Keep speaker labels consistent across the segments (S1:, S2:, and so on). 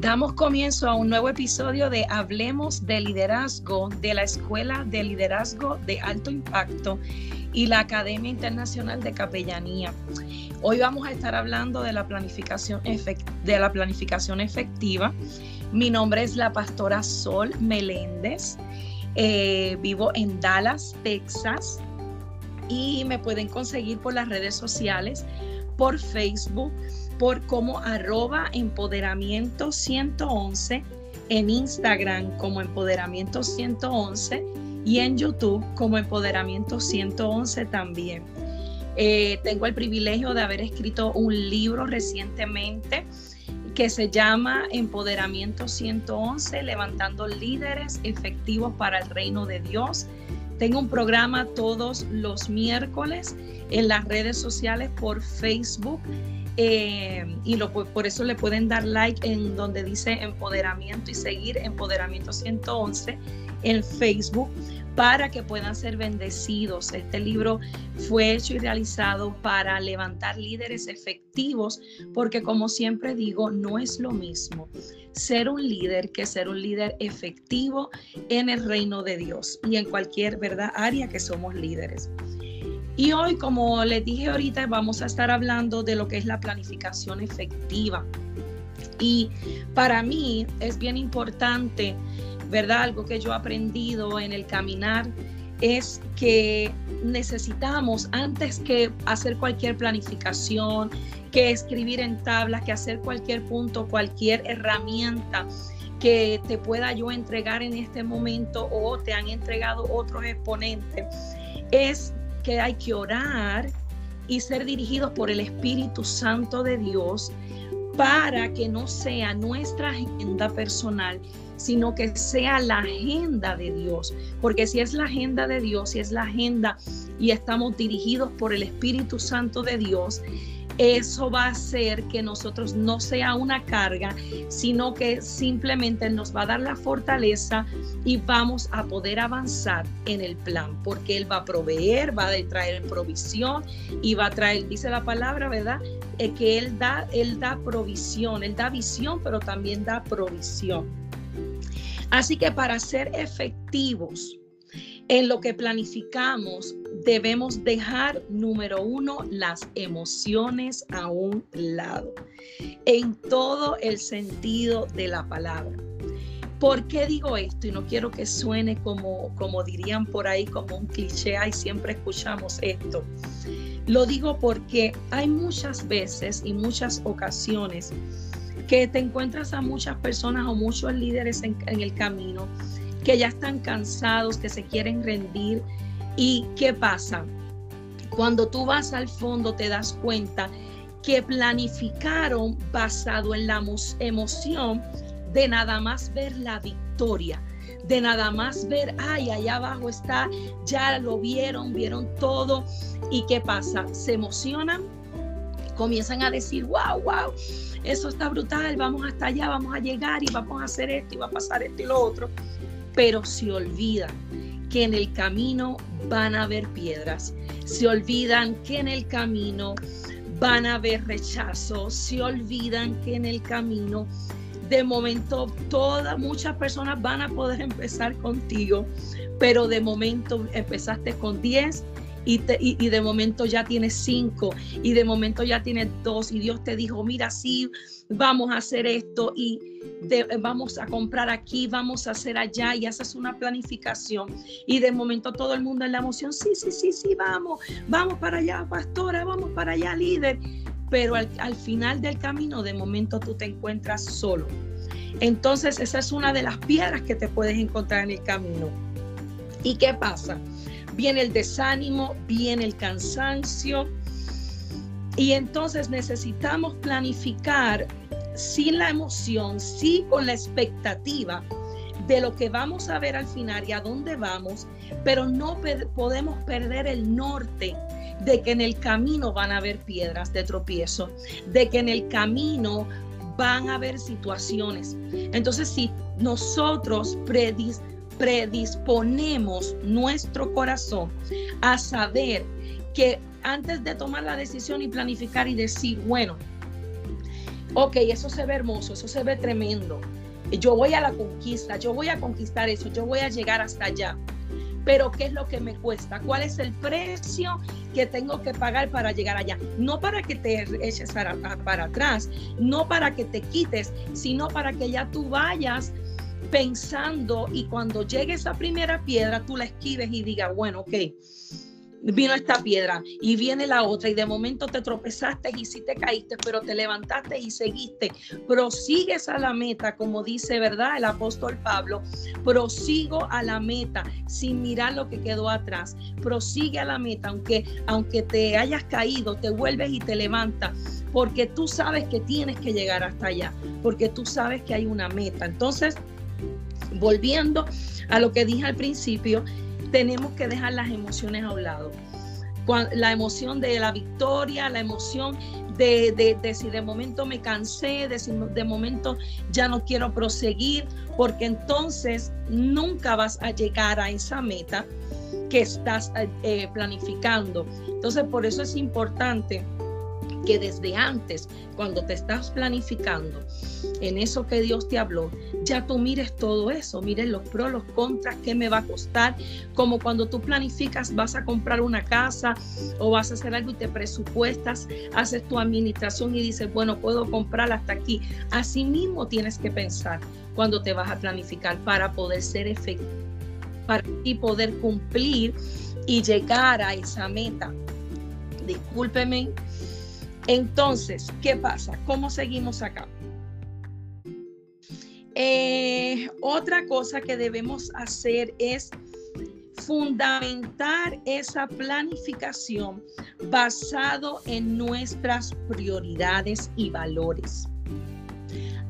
S1: Damos comienzo a un nuevo episodio de Hablemos de Liderazgo de la Escuela de Liderazgo de Alto Impacto y la Academia Internacional de Capellanía. Hoy vamos a estar hablando de la planificación, de la planificación efectiva. Mi nombre es la pastora Sol Meléndez. Eh, vivo en Dallas, Texas. Y me pueden conseguir por las redes sociales, por Facebook, por como arroba empoderamiento 111, en Instagram como empoderamiento 111 y en YouTube como empoderamiento 111 también. Eh, tengo el privilegio de haber escrito un libro recientemente que se llama Empoderamiento 111, levantando líderes efectivos para el reino de Dios. Tengo un programa todos los miércoles en las redes sociales por Facebook eh, y lo, por eso le pueden dar like en donde dice empoderamiento y seguir empoderamiento 111 en Facebook para que puedan ser bendecidos. Este libro fue hecho y realizado para levantar líderes efectivos, porque como siempre digo, no es lo mismo ser un líder que ser un líder efectivo en el reino de Dios y en cualquier verdad área que somos líderes. Y hoy, como les dije ahorita, vamos a estar hablando de lo que es la planificación efectiva. Y para mí es bien importante, ¿verdad? Algo que yo he aprendido en el caminar es que necesitamos, antes que hacer cualquier planificación, que escribir en tablas, que hacer cualquier punto, cualquier herramienta que te pueda yo entregar en este momento o te han entregado otros exponentes, es que hay que orar y ser dirigidos por el Espíritu Santo de Dios para que no sea nuestra agenda personal, sino que sea la agenda de Dios. Porque si es la agenda de Dios, si es la agenda y estamos dirigidos por el Espíritu Santo de Dios, eso va a hacer que nosotros no sea una carga, sino que simplemente nos va a dar la fortaleza y vamos a poder avanzar en el plan, porque Él va a proveer, va a traer provisión y va a traer, dice la palabra, ¿verdad? Eh, que Él da, Él da provisión, Él da visión, pero también da provisión. Así que para ser efectivos en lo que planificamos, debemos dejar, número uno, las emociones a un lado, en todo el sentido de la palabra. ¿Por qué digo esto? Y no quiero que suene como, como dirían por ahí, como un cliché, y siempre escuchamos esto. Lo digo porque hay muchas veces y muchas ocasiones que te encuentras a muchas personas o muchos líderes en, en el camino que ya están cansados, que se quieren rendir, ¿Y qué pasa? Cuando tú vas al fondo te das cuenta que planificaron basado en la emoción de nada más ver la victoria, de nada más ver, ay, allá abajo está, ya lo vieron, vieron todo. ¿Y qué pasa? Se emocionan, comienzan a decir, wow, wow, eso está brutal, vamos hasta allá, vamos a llegar y vamos a hacer esto y va a pasar esto y lo otro, pero se olvidan que en el camino van a haber piedras, se olvidan que en el camino van a haber rechazos, se olvidan que en el camino de momento todas muchas personas van a poder empezar contigo, pero de momento empezaste con 10 y, de momento ya tienes cinco y de momento ya tienes dos y Dios te dijo, mira, sí, vamos a hacer esto y vamos a comprar aquí, vamos a hacer allá y haces una planificación y de momento todo el mundo en la emoción, sí, sí, sí, sí, vamos, vamos para allá, pastora, vamos para allá, líder. Pero al, al final del camino, de momento tú te encuentras solo. Entonces, esa es una de las piedras que te puedes encontrar en el camino. ¿Y qué pasa? Viene el desánimo, viene el cansancio. Y entonces necesitamos planificar sin la emoción, sí con la expectativa de lo que vamos a ver al final y a dónde vamos, pero no podemos perder el norte de que en el camino van a haber piedras de tropiezo, de que en el camino van a haber situaciones. Entonces, si nosotros predisponemos nuestro corazón a saber que antes de tomar la decisión y planificar y decir, bueno, ok, eso se ve hermoso, eso se ve tremendo, yo voy a la conquista, yo voy a conquistar eso, yo voy a llegar hasta allá. Pero ¿qué es lo que me cuesta? ¿Cuál es el precio que tengo que pagar para llegar allá? No para que te eches para, para atrás, no para que te quites, sino para que ya tú vayas pensando y cuando llegue esa primera piedra, tú la esquives y digas, bueno, ok, vino esta piedra y viene la otra y de momento te tropezaste y sí te caíste, pero te levantaste y seguiste. Prosigues a la meta, como dice, ¿verdad? El apóstol Pablo, prosigo a la meta sin mirar lo que quedó atrás. Prosigue a la meta, aunque, aunque te hayas caído, te vuelves y te levantas, porque tú sabes que tienes que llegar hasta allá, porque tú sabes que hay una meta. Entonces, volviendo a lo que dije al principio, tenemos que dejar las emociones a un lado. La emoción de la victoria, la emoción de, si de momento me cansé, de si de momento ya no quiero proseguir, porque entonces nunca vas a llegar a esa meta que estás eh, planificando. Entonces, por eso es importante que desde antes, cuando te estás planificando en eso que Dios te habló, ya tú mires todo eso, mires los pros, los contras, qué me va a costar, como cuando tú planificas, vas a comprar una casa o vas a hacer algo y te presupuestas, haces tu administración y dices, bueno, puedo comprar hasta aquí. Así mismo tienes que pensar cuando te vas a planificar para poder ser efectivo, para y poder cumplir y llegar a esa meta. Discúlpeme entonces, ¿qué pasa? ¿Cómo seguimos acá? Eh, otra cosa que debemos hacer es fundamentar esa planificación basado en nuestras prioridades y valores.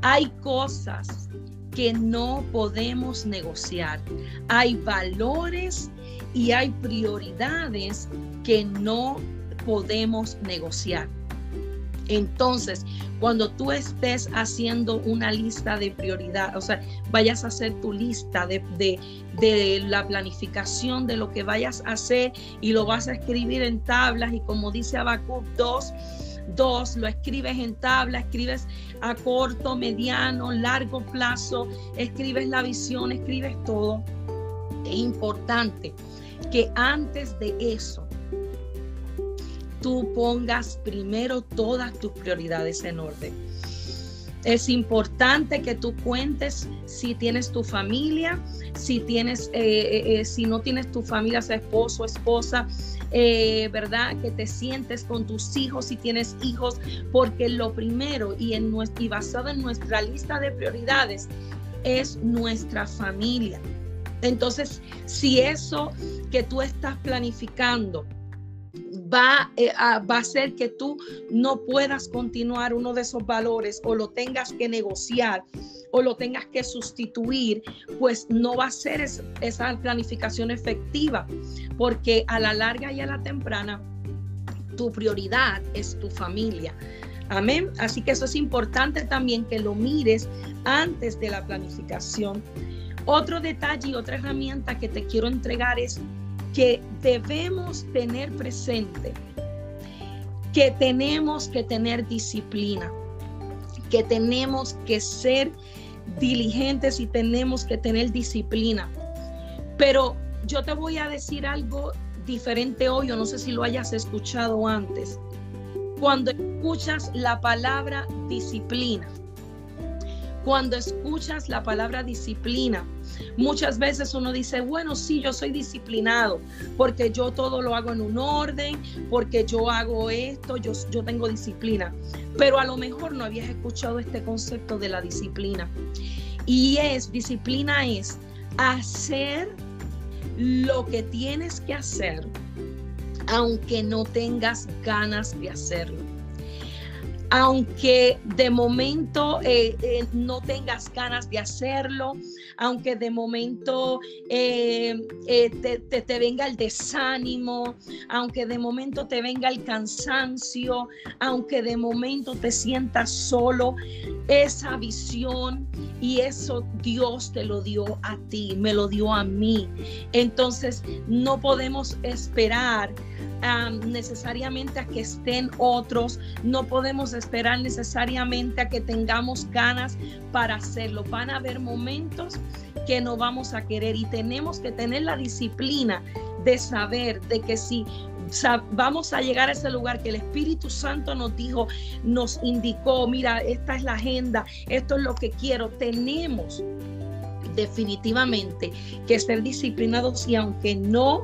S1: Hay cosas que no podemos negociar. Hay valores y hay prioridades que no podemos negociar. Entonces, cuando tú estés haciendo una lista de prioridad, o sea, vayas a hacer tu lista de, de, la planificación de lo que vayas a hacer y lo vas a escribir en tablas y como dice Habacuc 2, 2, lo escribes en tabla, escribes a corto, mediano, largo plazo, escribes la visión, escribes todo. Es importante que antes de eso tú pongas primero todas tus prioridades en orden. Es importante que tú cuentes si tienes tu familia, si tienes, eh, eh, eh, si no tienes tu familia, sea esposo, esposa, ¿verdad? Que te sientes con tus hijos, si tienes hijos, porque lo primero y, en y basado en nuestra lista de prioridades es nuestra familia. Entonces, si eso que tú estás planificando, va, eh, a, va a hacer que tú no puedas continuar uno de esos valores o lo tengas que negociar o lo tengas que sustituir, pues no va a ser esa planificación efectiva, porque a la larga y a la temprana, tu prioridad es tu familia. Amén. Así que eso es importante también que lo mires antes de la planificación. Otro detalle y otra herramienta que te quiero entregar es que debemos tener presente que tenemos que tener disciplina, que tenemos que ser diligentes y tenemos que tener disciplina. Pero yo te voy a decir algo diferente hoy, o no sé si lo hayas escuchado antes. Cuando escuchas la palabra disciplina, cuando escuchas la palabra disciplina, muchas veces uno dice, bueno, sí, yo soy disciplinado, porque yo todo lo hago en un orden, porque yo hago esto, yo, yo tengo disciplina. Pero a lo mejor no habías escuchado este concepto de la disciplina. Y es, disciplina es hacer lo que tienes que hacer, aunque no tengas ganas de hacerlo aunque de momento eh, eh, no tengas ganas de hacerlo, aunque de momento eh, te, venga el desánimo, aunque de momento te venga el cansancio, aunque de momento te sientas solo, esa visión y eso Dios te lo dio a ti, me lo dio a mí. Entonces no podemos esperar necesariamente a que estén otros, no podemos esperar necesariamente a que tengamos ganas para hacerlo. Van a haber momentos que no vamos a querer y tenemos que tener la disciplina de saber de que si vamos a llegar a ese lugar que el Espíritu Santo nos dijo, nos indicó, mira, esta es la agenda, esto es lo que quiero, tenemos definitivamente que ser disciplinados y aunque no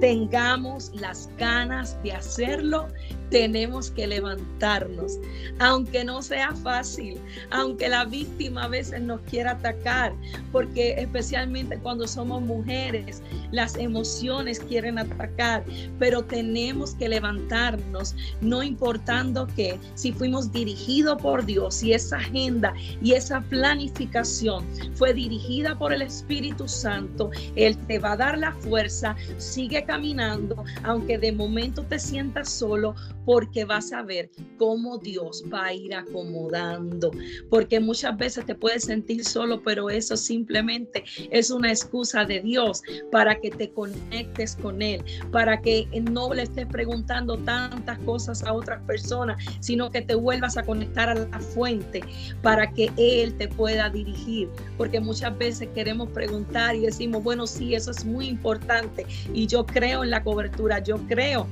S1: tengamos las ganas de hacerlo, tenemos que levantarnos, aunque no sea fácil, aunque la víctima a veces nos quiera atacar, porque especialmente cuando somos mujeres, las emociones quieren atacar, pero tenemos que levantarnos, no importando que si fuimos dirigidos por Dios y esa agenda y esa planificación fue dirigida por el Espíritu Santo, Él te va a dar la fuerza, sigue caminando, aunque de momento te sientas solo, porque vas a ver cómo Dios va a ir acomodando, porque muchas veces te puedes sentir solo, pero eso simplemente es una excusa de Dios para que te conectes con Él, para que no le estés preguntando tantas cosas a otras personas, sino que te vuelvas a conectar a la fuente para que Él te pueda dirigir, porque muchas veces queremos preguntar y decimos, bueno, sí, eso es muy importante y yo creo en la cobertura, yo creo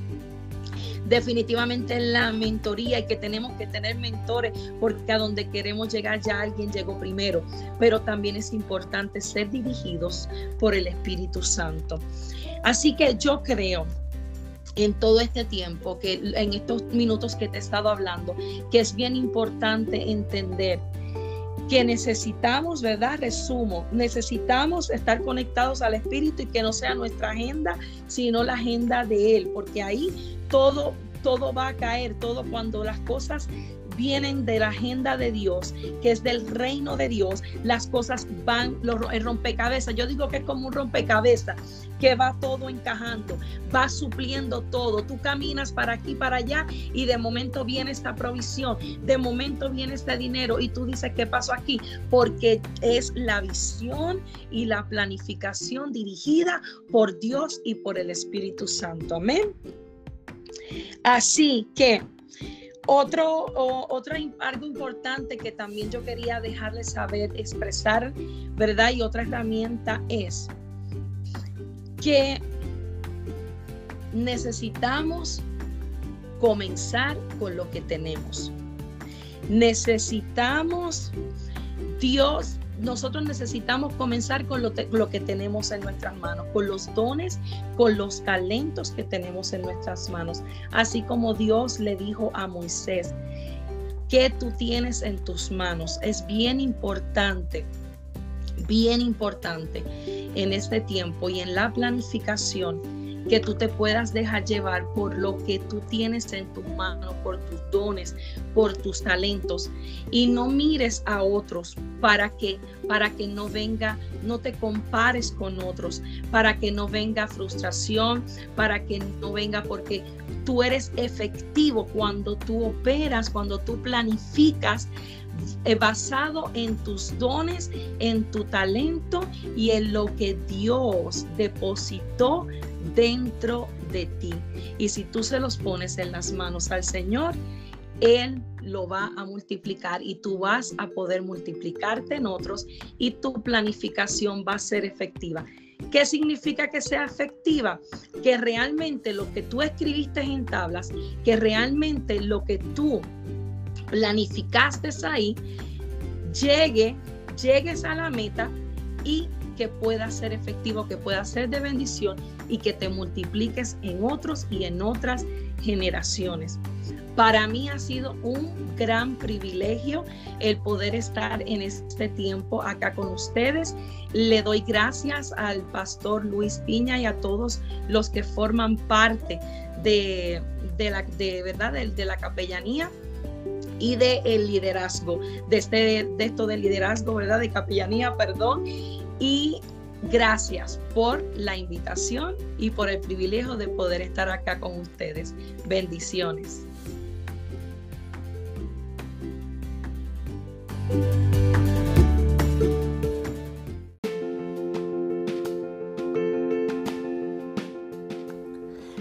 S1: definitivamente la mentoría y que tenemos que tener mentores porque a donde queremos llegar ya alguien llegó primero, pero también es importante ser dirigidos por el Espíritu Santo. Así que yo creo en todo este tiempo, que en estos minutos que te he estado hablando, que es bien importante entender que necesitamos, ¿verdad? Resumo, necesitamos estar conectados al Espíritu y que no sea nuestra agenda, sino la agenda de Él, porque ahí todo, todo va a caer, todo cuando las cosas vienen de la agenda de Dios, que es del reino de Dios, las cosas van, el rompecabezas, yo digo que es como un rompecabezas, que va todo encajando, va supliendo todo. Tú caminas para aquí, para allá y de momento viene esta provisión, de momento viene este dinero y tú dices, ¿qué pasó aquí? Porque es la visión y la planificación dirigida por Dios y por el Espíritu Santo. Amén. Así que otro, otro algo importante que también yo quería dejarles saber, expresar, ¿verdad? Y otra herramienta es que necesitamos comenzar con lo que tenemos. Necesitamos Dios nosotros necesitamos comenzar con lo, que tenemos en nuestras manos, con los dones, con los talentos que tenemos en nuestras manos. Así como Dios le dijo a Moisés, que tú tienes en tus manos? Es bien importante, bien importante en este tiempo y en la planificación que tú te puedas dejar llevar por lo que tú tienes en tus manos, por tus dones, por tus talentos. Y no mires a otros para que para que no venga, no te compares con otros, para que no venga frustración, para que no venga porque tú eres efectivo cuando tú operas, cuando tú planificas eh, basado en tus dones, en tu talento y en lo que Dios depositó dentro de ti. Y si tú se los pones en las manos al Señor, Él lo va a multiplicar y tú vas a poder multiplicarte en otros y tu planificación va a ser efectiva. ¿Qué significa que sea efectiva? Que realmente lo que tú escribiste en tablas, que realmente lo que tú planificaste ahí, llegue, llegues a la meta y que pueda ser efectivo, que pueda ser de bendición y que te multipliques en otros y en otras generaciones. Para mí ha sido un gran privilegio el poder estar en este tiempo acá con ustedes. Le doy gracias al pastor Luis Piña y a todos los que forman parte de, la, de, ¿verdad? de, la capellanía y de el liderazgo, de, este, de esto del liderazgo, ¿verdad? De capellanía, perdón. Y gracias por la invitación y por el privilegio de poder estar acá con ustedes. Bendiciones.